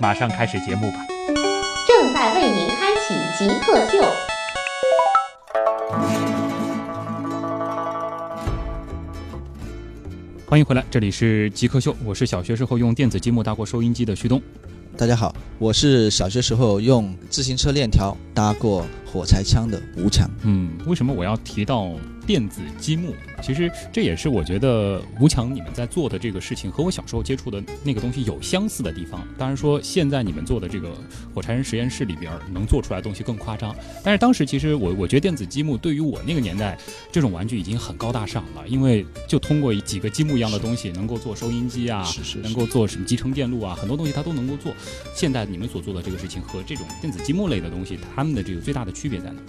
马上开始节目吧。正在为您开启极客秀。欢迎回来，这里是极客秀，我是小学时候用电子积木搭过收音机的旭东。大家好，我是小学时候用自行车链条搭过火柴枪的吴强。嗯，为什么我要提到电子积木？其实这也是我觉得吴强你们在做的这个事情和我小时候接触的那个东西有相似的地方。当然说现在你们做的这个火柴人实验室里边能做出来的东西更夸张，但是当时其实我我觉得电子积木对于我那个年代这种玩具已经很高大上了，因为就通过几个积木一样的东西能够做收音机啊，是是能够做什么集成电路啊，很多东西它都能够做。现在你们所做的这个事情和这种电子积木类的东西，它们的这个最大的区别在哪？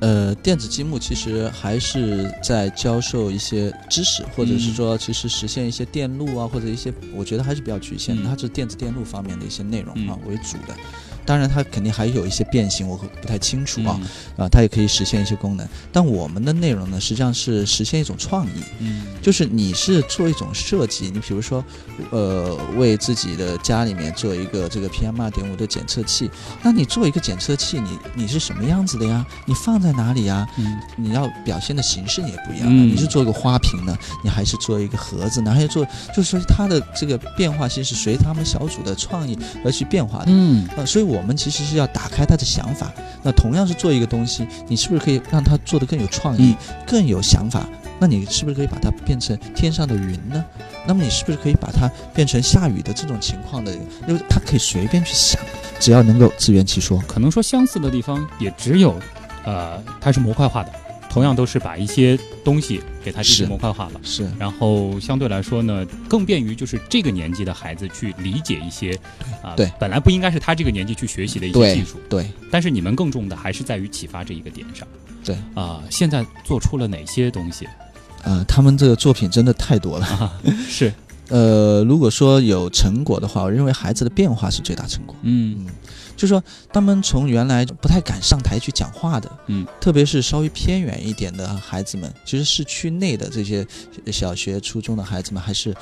呃，电子积木其实还是在教授一些知识，或者是说，其实实现一些电路啊，或者一些，我觉得还是比较局限的，嗯它是电子电路方面的一些内容啊嗯为主的。当然，它肯定还有一些变形，我不太清楚啊嗯啊，它也可以实现一些功能。但我们的内容呢，实际上是实现一种创意，嗯就是你是做一种设计，你比如说，呃，为自己的家里面做一个这个 PM 二点五的检测器，那你做一个检测器，你你是什么样子的呀？你放在哪里呀？嗯你要表现的形式也不一样你是做一个花瓶呢，你还是做一个盒子呢，还是做，就是说它的这个变化性是随他们小组的创意而去变化的。嗯呃，所以我们其实是要打开他的想法。那同样是做一个东西，你是不是可以让他做得更有创意、更有想法？那你是不是可以把它变成天上的云呢？那么你是不是可以把它变成下雨的这种情况的？因为他可以随便去想，只要能够自圆其说。可能说相似的地方也只有，呃，它是模块化的，同样都是把一些东西给它进行模块化了。是然后相对来说呢，更便于就是这个年纪的孩子去理解一些啊、对本来不应该是他这个年纪去学习的一些技术，对，但是你们更重的还是在于启发这一个点上。对啊、现在做出了哪些东西呃，他们这个作品真的太多了。啊？是，呃，如果说有成果的话，我认为孩子的变化是最大成果。嗯就是说，他们从原来不太敢上台去讲话的，嗯，特别是稍微偏远一点的孩子们，其实市区内的这些小学、初中的孩子们还是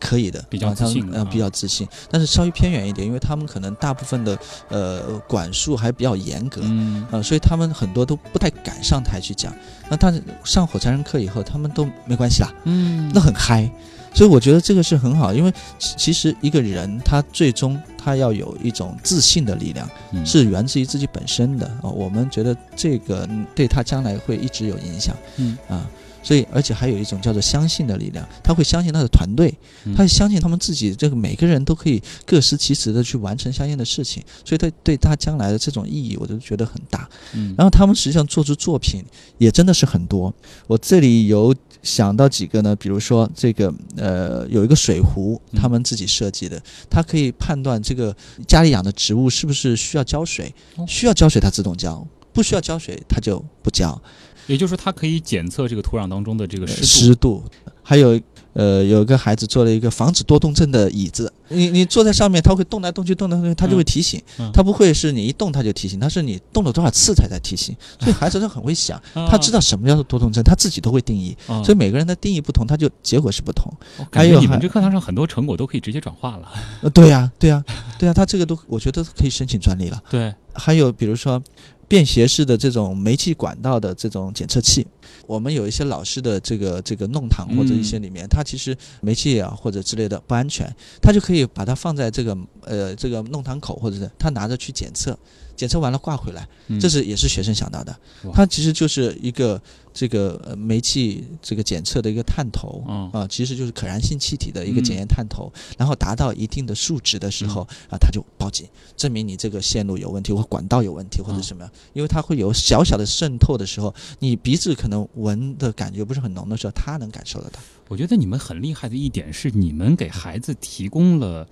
可以的，比较自信的啊呃比较自信。但是稍微偏远一点，因为他们可能大部分的呃管束还比较严格，嗯呃，所以他们很多都不太敢上台去讲。那但是上火柴人课以后，他们都没关系啦，嗯那很嗨。所以我觉得这个是很好，因为其其实一个人他最终他要有一种自信的力量，嗯。是源自于自己本身的啊、我们觉得这个嗯对他将来会一直有影响，嗯。啊，所以而且还有一种叫做相信的力量，他会相信他的团队，嗯。他会相信他们自己这个每个人都可以各司其职的去完成相应的事情，所以他对他将来的这种意义，我都觉得很大。嗯。然后他们实际上做出作品也真的是很多。我这里有想到几个呢，比如说这个呃有一个水壶，嗯他们自己设计的，它可以判断这个家里养的植物是不是需要浇水哦，需要浇水它自动浇，不需要浇水它就不浇。也就是说，它可以检测这个土壤当中的这个湿度。湿度，还有呃，有一个孩子做了一个防止多动症的椅子，你你坐在上面，它会动来动去，动来动去，它就会提醒。嗯它不会是你一动它就提醒，它是你动了多少次才在提醒。所以孩子他很会想，啊他知道什么叫做多动症，他自己都会定义。啊所以每个人的定义不同，他就结果是不同。我感觉你们还有还这课堂上很多成果都可以直接转化了。呃，对呀、对呀、对呀、他这个都我觉得可以申请专利了。对，还有比如说便携式的这种煤气管道的这种检测器，我们有一些老式的这个这个弄堂或者一些里面，它其实煤气啊或者之类的不安全，它就可以把它放在这个呃这个弄堂口，或者是他拿着去检测，检测完了挂回来，嗯。这是也是学生想到的。它其实就是一个这个呃煤气这个检测的一个探头嗯啊，其实就是可燃性气体的一个嗯。检验探头，然后达到一定的数值的时候啊，它就报警，证明你这个线路有问题或管道有问题或者嗯什么，因为它会有小小的渗透的时候，你鼻子可能闻的感觉不是很浓的时候，它能感受得到。我觉得你们很厉害的一点是，你们给孩子提供了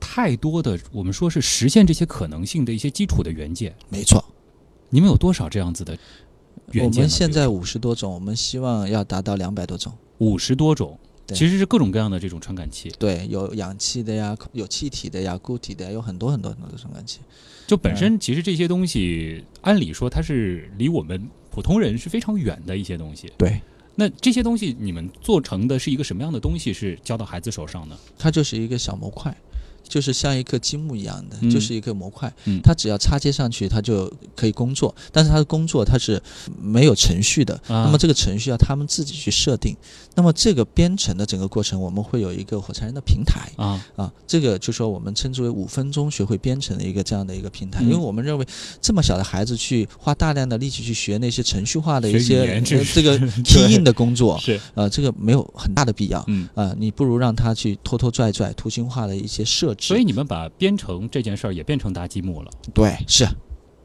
太多的我们说是实现这些可能性的一些基础的元件。没错，你们有多少这样子的元件？我们现在五十多种，我们希望要达到两百多种。五十多种，对其实是各种各样的这种传感器。对，有氧气的呀，有气体的呀，固体的呀，有很多很多很多的传感器。就本身其实这些东西，按理说它是离我们普通人是非常远的一些东西。对，那这些东西你们做成的是一个什么样的东西，是交到孩子手上呢？它就是一个小模块，就是像一颗积木一样的，嗯就是一个模块。嗯它只要插接上去，它就可以工作。但是它的工作它是没有程序的，啊那么这个程序要他们自己去设定。那么这个编程的整个过程，我们会有一个火柴人的平台。啊，啊，这个就说我们称之为五分钟学会编程的一个这样的一个平台，嗯因为我们认为这么小的孩子去花大量的力气去学那些程序化的一些这个 key in 的工作，是，呃，这个没有很大的必要。嗯。啊、你不如让他去拖拖拽拽、图形化的一些设置。所以你们把编程这件事儿也变成搭积木了。对，是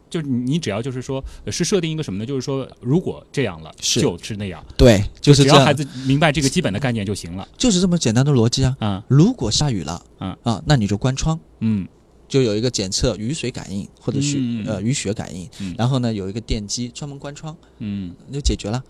就是你只要就是说呃是设定一个什么呢？就是说如果这样了，是就是那样，对，就是这样，只要孩子明白这个基本的概念就行了。就是这么简单的逻辑啊。啊，如果下雨了，嗯啊，那你就关窗，嗯就有一个检测雨水感应或者是、嗯呃雨雪感应，嗯然后呢有一个电机专门关窗，嗯就解决了，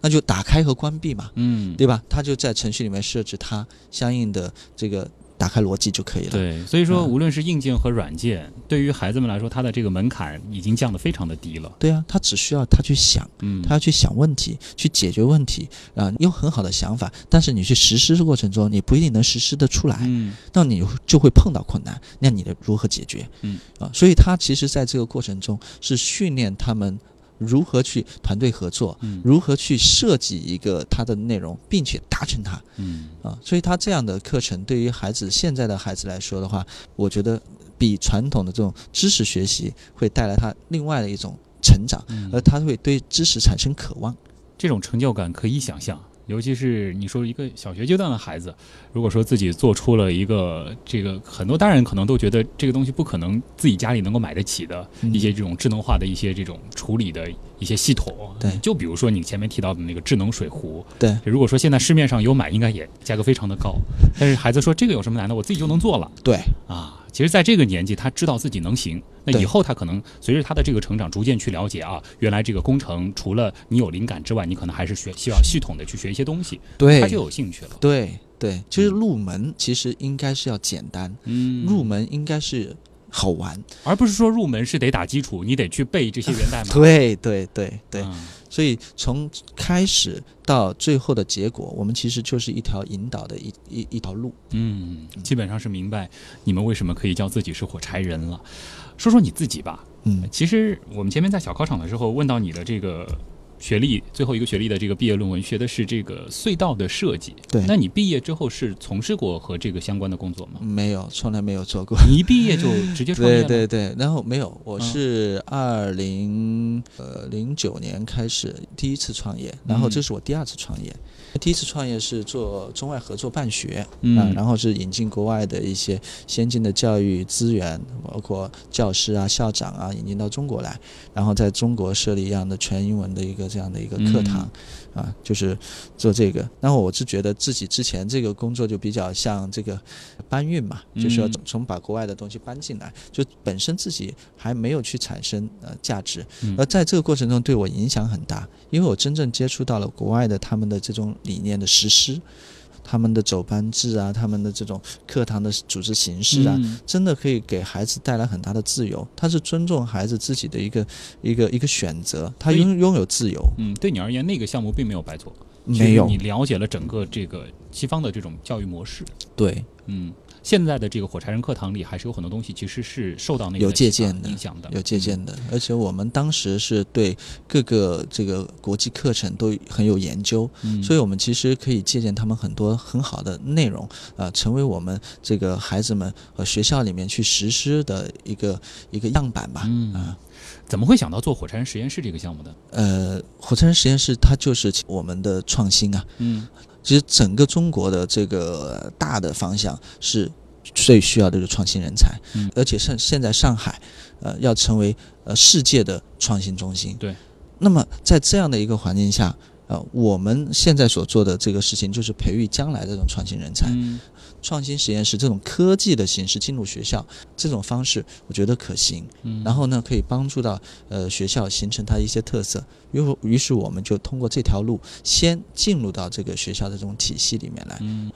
那就打开和关闭嘛。嗯，对吧？它就在程序里面设置它相应的这个打开逻辑就可以了。对，所以说嗯无论是硬件和软件，对于孩子们来说，它的这个门槛已经降得非常的低了。对啊，他只需要他去想，嗯，他要去想问题，去解决问题啊、有很好的想法，但是你去实施的过程中，你不一定能实施的出来，嗯那你就会碰到困难，那你的如何解决？嗯啊，所以他其实在这个过程中是训练他们如何去团队合作，嗯如何去设计一个它的内容，并且达成它。嗯啊，所以他这样的课程对于孩子现在的孩子来说的话，我觉得比传统的这种知识学习会带来他另外的一种成长，嗯而他会对知识产生渴望。这种成就感可以想象。尤其是你说一个小学阶段的孩子，如果说自己做出了一个这个，很多大人可能都觉得这个东西不可能自己家里能够买得起的嗯。一些这种智能化的一些这种处理的一些系统。对就比如说你前面提到的那个智能水壶，对如果说现在市面上有买，应该也价格非常的高。但是孩子说这个有什么难的，我自己就能做了对啊。其实，在这个年纪，他知道自己能行。那以后他可能随着他的这个成长，逐渐去了解啊，原来这个工程除了你有灵感之外，你可能还是学需要系统的去学一些东西，对他就有兴趣了。对对，其实入门其实应该是要简单，嗯入门应该是好玩。而不是说入门是得打基础，你得去背这些源代码。对对对对，嗯所以从开始到最后的结果，我们其实就是一条引导的一一一条路。嗯，基本上是明白你们为什么可以叫自己是火柴人了。说说你自己吧。嗯其实我们前面在小考场的时候问到你的这个学历，最后一个学历的这个毕业论文学的是这个隧道的设计。对那你毕业之后是从事过和这个相关的工作吗？没有，从来没有做过。你一毕业就直接创业对了？对对，然后没有，我嗯是二零呃零九年开始第一次创业，然后嗯这是我第二次创业。第一次创业是做中外合作办学，嗯啊，然后是引进国外的一些先进的教育资源，包括教师啊、校长啊，引进到中国来，然后在中国设立一样的全英文的一个这样的一个课堂，嗯。啊，就是做这个。然后我是觉得自己之前这个工作就比较像这个搬运嘛，就是要嗯从从把国外的东西搬进来，就本身自己还没有去产生呃价值，嗯。而在这个过程中对我影响很大，因为我真正接触到了国外的他们的这种理念的实施，他们的走班制啊，他们的这种课堂的组织形式啊，嗯。真的可以给孩子带来很大的自由。他是尊重孩子自己的一个一个一个选择，他拥拥有自由，嗯，对你而言，那个项目并没有白做，没有。你了解了整个这个西方的这种教育模式。对。嗯，现在的这个火柴人课堂里，还是有很多东西其实是受到那个有借鉴的影响的，有借鉴的，而且我们当时是对各个这个国际课程都很有研究，嗯，所以我们其实可以借鉴他们很多很好的内容，啊，成为我们这个孩子们和学校里面去实施的一个一个样板吧。嗯啊，怎么会想到做火柴人实验室这个项目的？呃，火柴人实验室它就是我们的创新啊。嗯其实整个中国的这个大的方向是最需要的就是创新人才，嗯而且现现在上海，呃，要成为呃世界的创新中心。对。那么在这样的一个环境下，呃，我们现在所做的这个事情就是培育将来的这种创新人才。嗯创新实验室这种科技的形式进入学校，这种方式我觉得可行。嗯然后呢，可以帮助到呃学校形成它一些特色。于是于是我们就通过这条路，先进入到这个学校的这种体系里面来。嗯，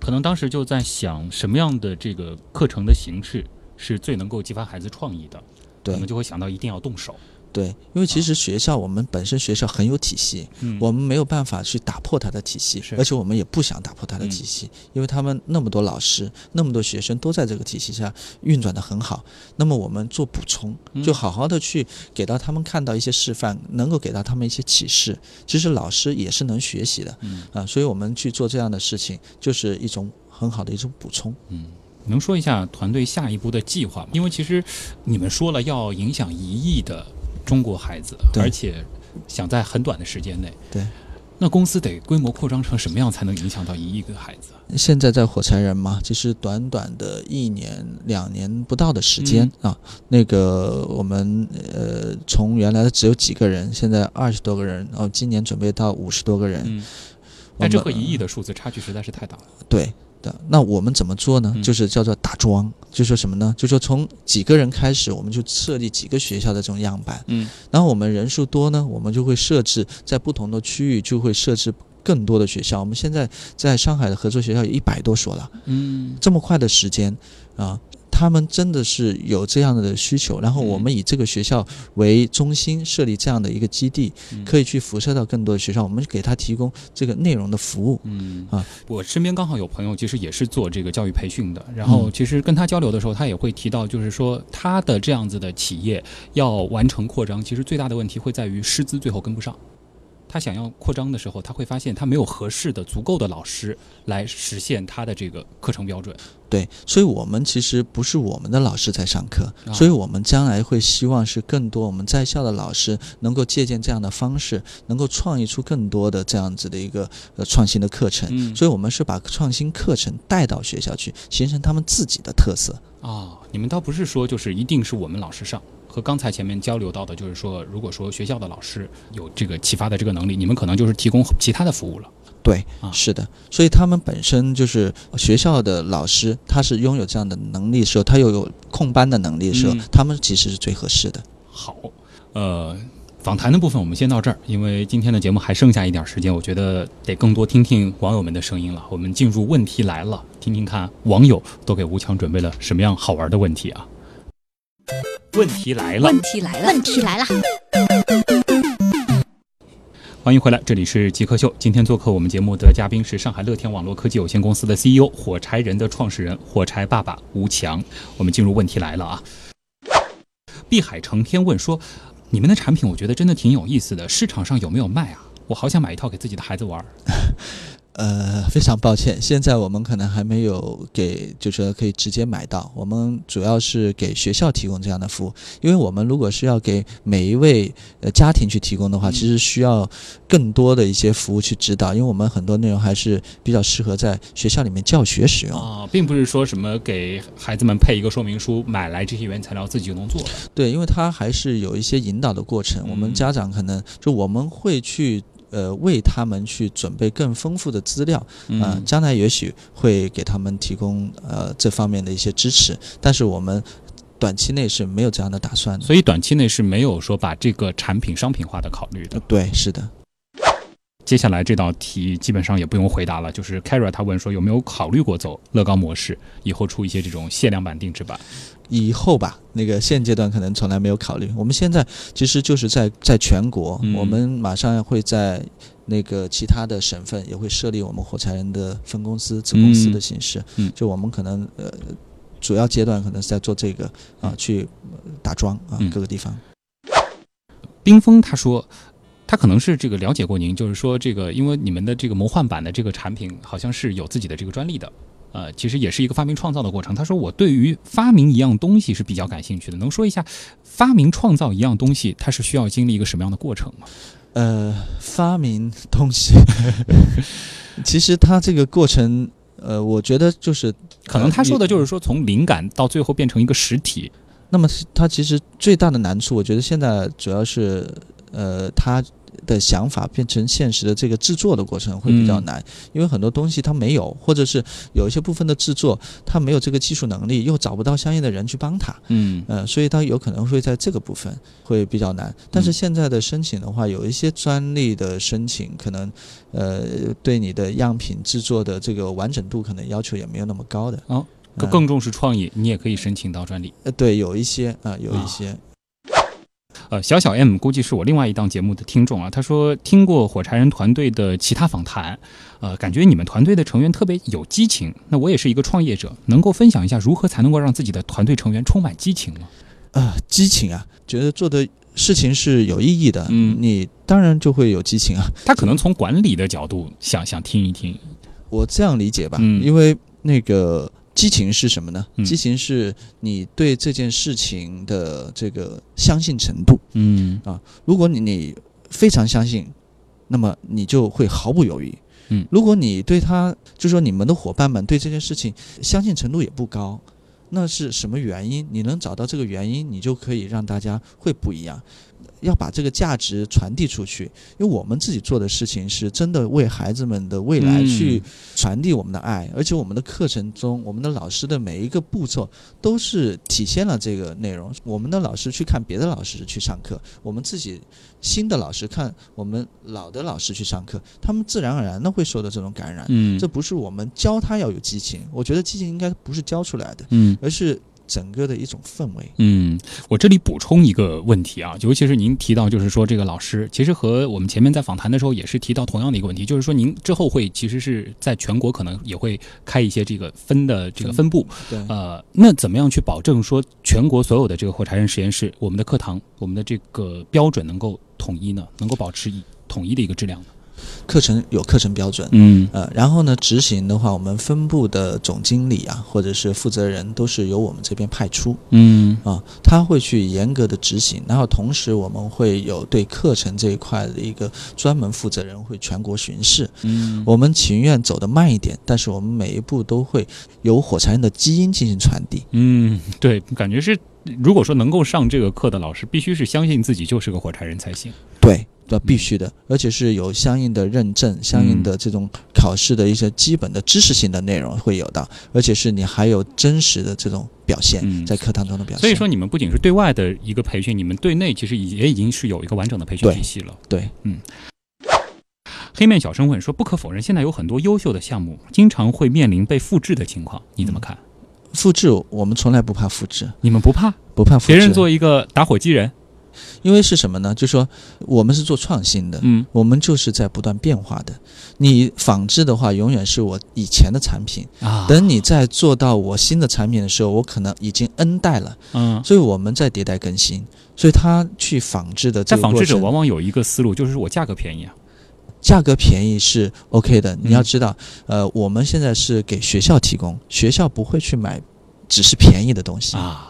可能当时就在想什么样的这个课程的形式是最能够激发孩子创意的，对我们就会想到一定要动手。对，因为其实学校我们本身学校很有体系，嗯我们没有办法去打破它的体系，而且我们也不想打破它的体系，因为他们那么多老师，那么多学生都在这个体系下运转的很好。那么我们做补充，嗯就好好的去给到他们看到一些示范，能够给到他们一些启示。其实老师也是能学习的嗯啊，所以我们去做这样的事情，就是一种很好的一种补充。嗯，能说一下团队下一步的计划吗？因为其实你们说了要影响一亿的中国孩子，对而且想在很短的时间内，对。那公司得规模扩张成什么样才能影响到一亿个孩子？现在在火柴人嘛，其实短短的一年、两年不到的时间、嗯啊，那个我们呃从原来的只有几个人，现在二十多个人，然后今年准备到五十多个人。但这和一亿的数字差距实在是太大了。对的，那我们怎么做呢？嗯就是叫做打桩，就说什么呢？就说从几个人开始，我们就设立几个学校的这种样板，嗯然后我们人数多呢，我们就会设置在不同的区域就会设置更多的学校。我们现在在上海的合作学校有一百多所了。嗯这么快的时间啊，他们真的是有这样的需求。然后我们以这个学校为中心设立这样的一个基地，嗯可以去辐射到更多的学校。我们给他提供这个内容的服务。嗯啊，我身边刚好有朋友，其实也是做这个教育培训的。然后嗯其实跟他交流的时候，他也会提到，就是说他的这样子的企业要完成扩张，其实最大的问题会在于师资最后跟不上。他想要扩张的时候，他会发现他没有合适的、足够的老师来实现他的这个课程标准。对，所以我们其实不是我们的老师在上课，啊所以我们将来会希望是更多我们在校的老师能够借鉴这样的方式，能够创意出更多的这样子的一个呃创新的课程。嗯所以我们是把创新课程带到学校去，形成他们自己的特色。啊，你们倒不是说就是一定是我们老师上，和刚才前面交流到的，就是说，如果说学校的老师有这个启发的这个能力，你们可能就是提供其他的服务了。对，啊是的，所以他们本身就是学校的老师，他是拥有这样的能力的时候，他又有控班的能力的时候，嗯他们其实是最合适的。好，呃，访谈的部分我们先到这儿，因为今天的节目还剩下一点时间，我觉得得更多听听网友们的声音了。我们进入问题来了，听听看网友都给吴强准备了什么样好玩的问题啊？问题来了，问题来了，问题来了，欢迎回来，这里是极客秀。今天做客我们节目的嘉宾是上海乐天网络科技有限公司的 CEO、火柴人的创始人、火柴爸爸吴强。我们进入问题来了啊！碧海成天问说：“你们的产品我觉得真的挺有意思的，市场上有没有卖啊？我好想买一套给自己的孩子玩儿。呃，非常抱歉，现在我们可能还没有给，就是说可以直接买到。我们主要是给学校提供这样的服务，因为我们如果是要给每一位呃家庭去提供的话，嗯其实需要更多的一些服务去指导，因为我们很多内容还是比较适合在学校里面教学使用。啊，并不是说什么给孩子们配一个说明书，买来这些原材料自己就能做。对，因为它还是有一些引导的过程。我嗯们家长可能就我们会去呃为他们去准备更丰富的资料，啊、嗯将来也许会给他们提供呃这方面的一些支持，但是我们短期内是没有这样的打算的。所以短期内是没有说把这个产品商品化的考虑的。对，是的，接下来这道题基本上也不用回答了，就是 Kara 他问说有没有考虑过走乐高模式，以后出一些这种限量版定制版。以后吧，那个现阶段可能从来没有考虑。我们现在其实就是在在全国，嗯我们马上会在那个其他的省份也会设立我们火柴人的分公司、子公司的形式。嗯就我们可能呃主要阶段可能是在做这个啊，去呃打桩啊嗯各个地方。冰峰他说，他可能是这个了解过您，就是说这个，因为你们的这个魔幻版的这个产品好像是有自己的这个专利的，呃，其实也是一个发明创造的过程。他说我对于发明一样东西是比较感兴趣的，能说一下发明创造一样东西，它是需要经历一个什么样的过程吗？呃，发明东西，其实它这个过程，呃，我觉得就是可能他说的就是说从灵感到最后变成一个实体，那么它其实最大的难处，我觉得现在主要是呃，他的想法变成现实的这个制作的过程会比较嗯难，因为很多东西他没有，或者是有一些部分的制作他没有这个技术能力，又找不到相应的人去帮他，嗯呃，所以他有可能会在这个部分会比较难。但是嗯现在的申请的话，有一些专利的申请，可能呃对你的样品制作的这个完整度可能要求也没有那么高的。哦呃更更重视创意，你也可以申请到专利。呃对，有一些啊、有啊一些。呃，小小 M 估计是我另外一档节目的听众啊，他说听过火柴人团队的其他访谈，呃，感觉你们团队的成员特别有激情。那我也是一个创业者，能够分享一下如何才能够让自己的团队成员充满激情吗？啊，激情啊，觉得做的事情是有意义的，嗯你当然就会有激情啊。他可能从管理的角度想想听一听。我这样理解吧，嗯因为那个激情是什么呢？嗯激情是你对这件事情的这个相信程度。嗯啊如果你你非常相信，那么你就会毫不犹豫。嗯如果你对他，就说你们的伙伴们对这件事情相信程度也不高，那是什么原因？你能找到这个原因，你就可以让大家会不一样。要把这个价值传递出去，因为我们自己做的事情是真的为孩子们的未来嗯去传递我们的爱，而且我们的课程中，我们的老师的每一个步骤都是体现了这个内容。我们的老师去看别的老师去上课，我们自己新的老师看我们老的老师去上课，他们自然而然的会受到这种感染。嗯这不是我们教他要有激情，我觉得激情应该不是教出来的，嗯而是整个的一种氛围。嗯，我这里补充一个问题啊，尤其是您提到，就是说这个老师，其实和我们前面在访谈的时候也是提到同样的一个问题，就是说您之后会其实是在全国可能也会开一些这个分的这个分部，对，呃，那怎么样去保证说全国所有的这个火柴人实验室，我们的课堂，我们的这个标准能够统一呢？能够保持一统一的一个质量呢？课程有课程标准。嗯呃，然后呢，执行的话，我们分部的总经理啊，或者是负责人，都是由我们这边派出嗯啊，他会去严格的执行。然后同时，我们会有对课程这一块的一个专门负责人，会全国巡视。嗯我们情愿走得慢一点，但是我们每一步都会有火柴人的基因进行传递。嗯，对，感觉是，如果说能够上这个课的老师，必须是相信自己就是个火柴人才行。对，这必须的，而且是有相应的认证、相应的这种考试的一些基本的知识性的内容会有的，而且是你还有真实的这种表现，嗯在课堂中的表现。所以说，你们不仅是对外的一个培训，你们对内其实也已经是有一个完整的培训体系了。对，嗯黑面小生问说，不可否认，现在有很多优秀的项目，经常会面临被复制的情况，你怎么看？复制我们从来不怕复制，你们不怕不怕复制。别人，做一个打火机人？因为是什么呢？就说我们是做创新的，嗯我们就是在不断变化的。你仿制的话，永远是我以前的产品。啊，等你再做到我新的产品的时候，我可能已经 N 代了，嗯。所以我们在迭代更新。所以他去仿制的这但仿制者个，往往有一个思路，就是我价格便宜啊。价格便宜是 OK 的。你要嗯知道，呃，我们现在是给学校提供，学校不会去买只是便宜的东西，啊，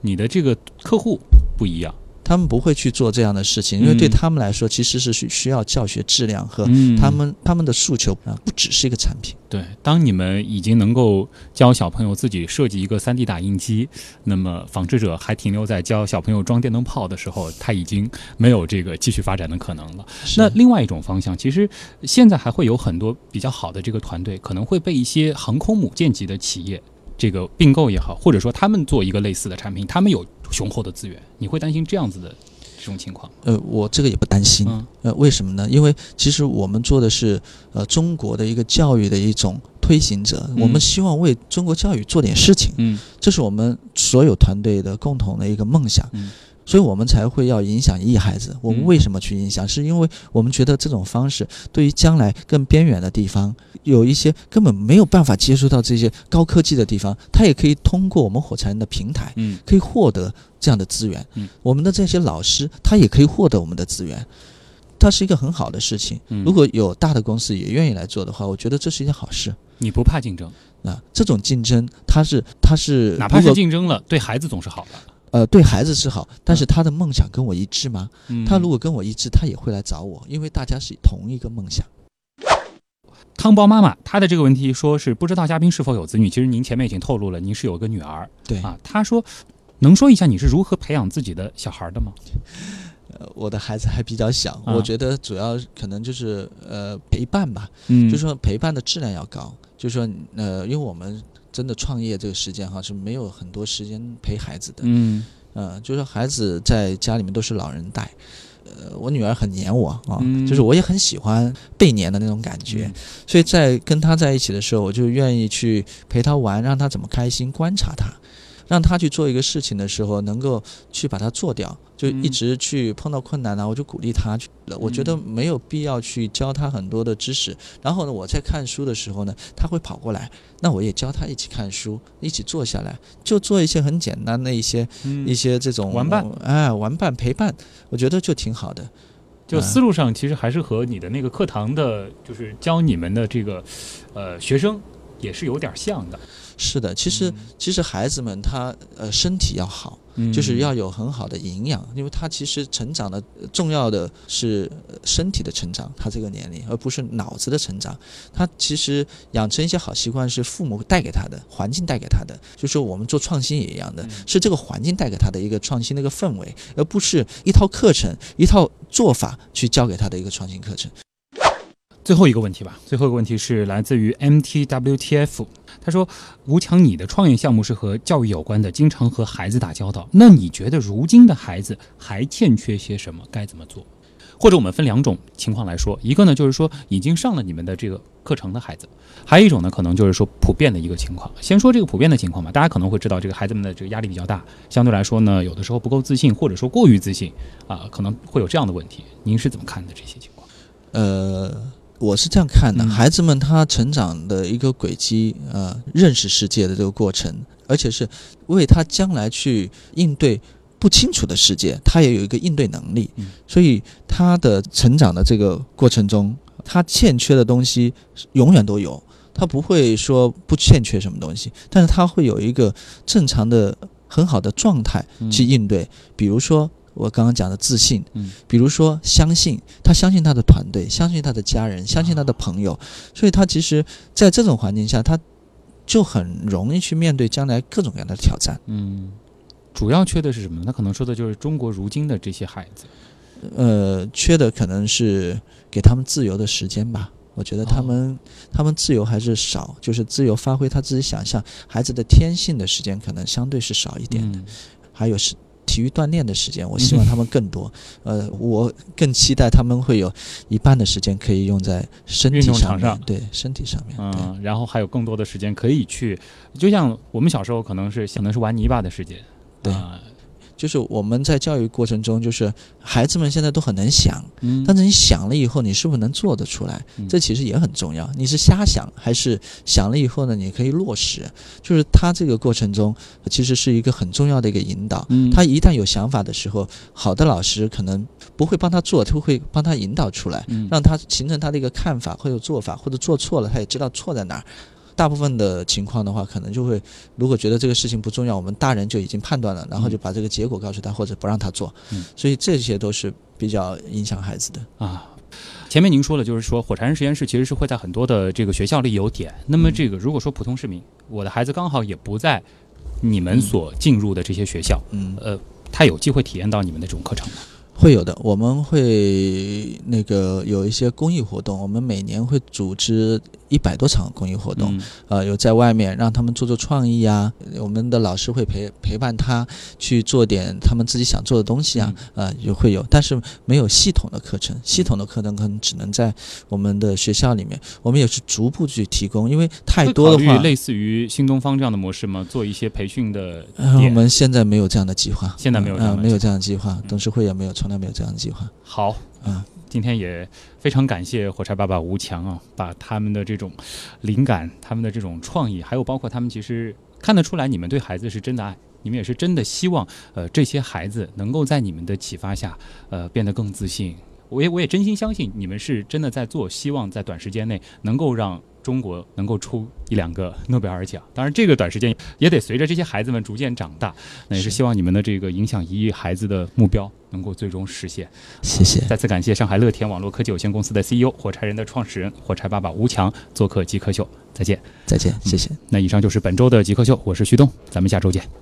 你的这个客户不一样，他们不会去做这样的事情，因为对嗯他们来说，其实是需需要教学质量和嗯他们他们的诉求啊，不只是一个产品。对，当你们已经能够教小朋友自己设计一个 3D 打印机，那么仿制者还停留在教小朋友装电灯泡的时候，他已经没有这个继续发展的可能了。那另外一种方向，其实现在还会有很多比较好的这个团队，可能会被一些航空母舰级的企业这个并购也好，或者说他们做一个类似的产品，他们有雄厚的资源，你会担心这样子的这种情况？呃，我这个也不担心。嗯呃，为什么呢？因为其实我们做的是呃中国的一个教育的一种推行者，我们嗯希望为中国教育做点事情，嗯这是我们所有团队的共同的一个梦想。嗯所以我们才会要影响异孩子。我们嗯为什么去影响？是因为我们觉得这种方式对于将来更边远的地方，有一些根本没有办法接触到这些高科技的地方，他也可以通过我们火柴人的平台，嗯可以获得这样的资源。嗯我们的这些老师，他也可以获得我们的资源。它是一个很好的事情。嗯如果有大的公司也愿意来做的话，我觉得这是一件好事。你不怕竞争，啊，这种竞争，它是它是哪怕是竞争了，对孩子总是好的。呃对孩子是好，但是他的梦想跟我一致吗？嗯他如果跟我一致，他也会来找我，因为大家是同一个梦想。汤包妈妈她的这个问题说是不知道嘉宾是否有子女，其实您前面已经透露了，您是有个女儿对，啊。她说，能说一下你是如何培养自己的小孩的吗？呃我的孩子还比较小，啊我觉得主要可能就是呃陪伴吧，嗯就是说陪伴的质量要高，就是说呃，因为我们真的创业这个时间哈是没有很多时间陪孩子的，嗯。呃，就是孩子在家里面都是老人带。呃，我女儿很黏我啊，嗯。就是我也很喜欢被黏的那种感觉，嗯。所以在跟她在一起的时候，我就愿意去陪她玩，让她怎么开心，观察她，让他去做一个事情的时候，能够去把它做掉，就一嗯直去碰到困难呢，我就鼓励他去。我觉得没有必要去教他很多的知识，然后呢，我在看书的时候呢，他会跑过来，那我也教他一起看书，一起坐下来，就做一些很简单的一些嗯一些这种玩伴，哎，玩伴陪伴，我觉得就挺好的。就思路上其实还是和你的那个课堂的，就是教你们的这个呃学生也是有点像的。是的，其实、其实孩子们他呃身体要好，嗯就是要有很好的营养，因为他其实成长的呃重要的是呃身体的成长，他这个年龄，而不是脑子的成长。他其实养成一些好习惯是父母带给他的，环境带给他的。就是我们做创新也一样的，嗯是这个环境带给他的一个创新的一个氛围，而不是一套课程、一套做法去教给他的一个创新课程。最后一个问题吧，最后一个问题是来自于 MTWTF，他说：“吴强，你的创业项目是和教育有关的，经常和孩子打交道。那你觉得如今的孩子还欠缺些什么？该怎么做？或者我们分两种情况来说，一个呢就是说已经上了你们的这个课程的孩子，还有一种呢可能就是说普遍的一个情况。先说这个普遍的情况吧，大家可能会知道这个孩子们的这个压力比较大，相对来说呢有的时候不够自信，或者说过于自信啊、可能会有这样的问题。您是怎么看的这些情况？呃，我是这样看的，嗯孩子们他成长的一个轨迹，呃，认识世界的这个过程，而且是为他将来去应对不清楚的世界，他也有一个应对能力。嗯所以他的成长的这个过程中，他欠缺的东西永远都有，他不会说不欠缺什么东西，但是他会有一个正常的、很好的状态去应对，比如说。我刚刚讲的自信，嗯比如说相信他相信他的团队，相信他的家人，相信他的朋友，所以他其实在这种环境下，他就很容易去面对将来各种各样的挑战。嗯，主要缺的是什么？他可能说的就是中国如今的这些孩子。呃，缺的可能是给他们自由的时间吧。我觉得他们、他们自由还是少，就是自由发挥他自己想象，孩子的天性的时间可能相对是少一点的。嗯还有是体育锻炼的时间，我希望他们更多。呃，我更期待他们会有一半的时间可以用在身体上面，上对身体上面。嗯，然后还有更多的时间可以去，就像我们小时候可能是可能是玩泥巴的时间，对啊就是我们在教育过程中，就是孩子们现在都很能想，嗯，但是你想了以后，你是不是能做得出来嗯？这其实也很重要。你是瞎想，还是想了以后呢？你可以落实？就是他这个过程中，其实是一个很重要的一个引导。嗯他一旦有想法的时候，好的老师可能不会帮他做，他会帮他引导出来，嗯让他形成他的一个看法或者做法，或者做错了，他也知道错在哪儿。大部分的情况的话，可能就会，如果觉得这个事情不重要，我们大人就已经判断了，然后就把这个结果告诉他，或者不让他做。嗯所以这些都是比较影响孩子的。啊。前面您说了，就是说火柴人实验室其实是会在很多的这个学校里有点。那么这个如果说普通市民，我的孩子刚好也不在你们所进入的这些学校，嗯，呃，他有机会体验到你们的这种课程吗？会有的，我们会那个有一些公益活动，我们每年会组织一百多场公益活动。嗯呃，有在外面让他们做做创意啊，我们的老师会陪陪伴他去做点他们自己想做的东西啊，呃，也会有，但是没有系统的课程，系统的课程可能只能在我们的学校里面，我们也是逐步去提供，因为太多的话，类似于新东方这样的模式吗？做一些培训的呃，我。们现在没有这样的计划，现在没有这样的呃没有这样的计划，董事会也没有，从来没有这样的计划，好，嗯。今天也非常感谢火柴爸爸吴强啊，把他们的这种灵感、他们的这种创意，还有包括他们其实看得出来，你们对孩子是真的爱，你们也是真的希望，呃，这些孩子能够在你们的启发下，呃，变得更自信。我也我也真心相信你们是真的在做，希望在短时间内能够让中国能够出一两个诺贝尔奖。当然，这个短时间也得随着这些孩子们逐渐长大，那也是是希望你们的这个影响一亿孩子的目标能够最终实现。谢谢。再次感谢上海乐天网络科技有限公司的 CEO 火柴人的创始人火柴爸爸吴强做客极客秀，再见。再见，谢谢。那以上就是本周的极客秀，我是旭东，咱们下周见。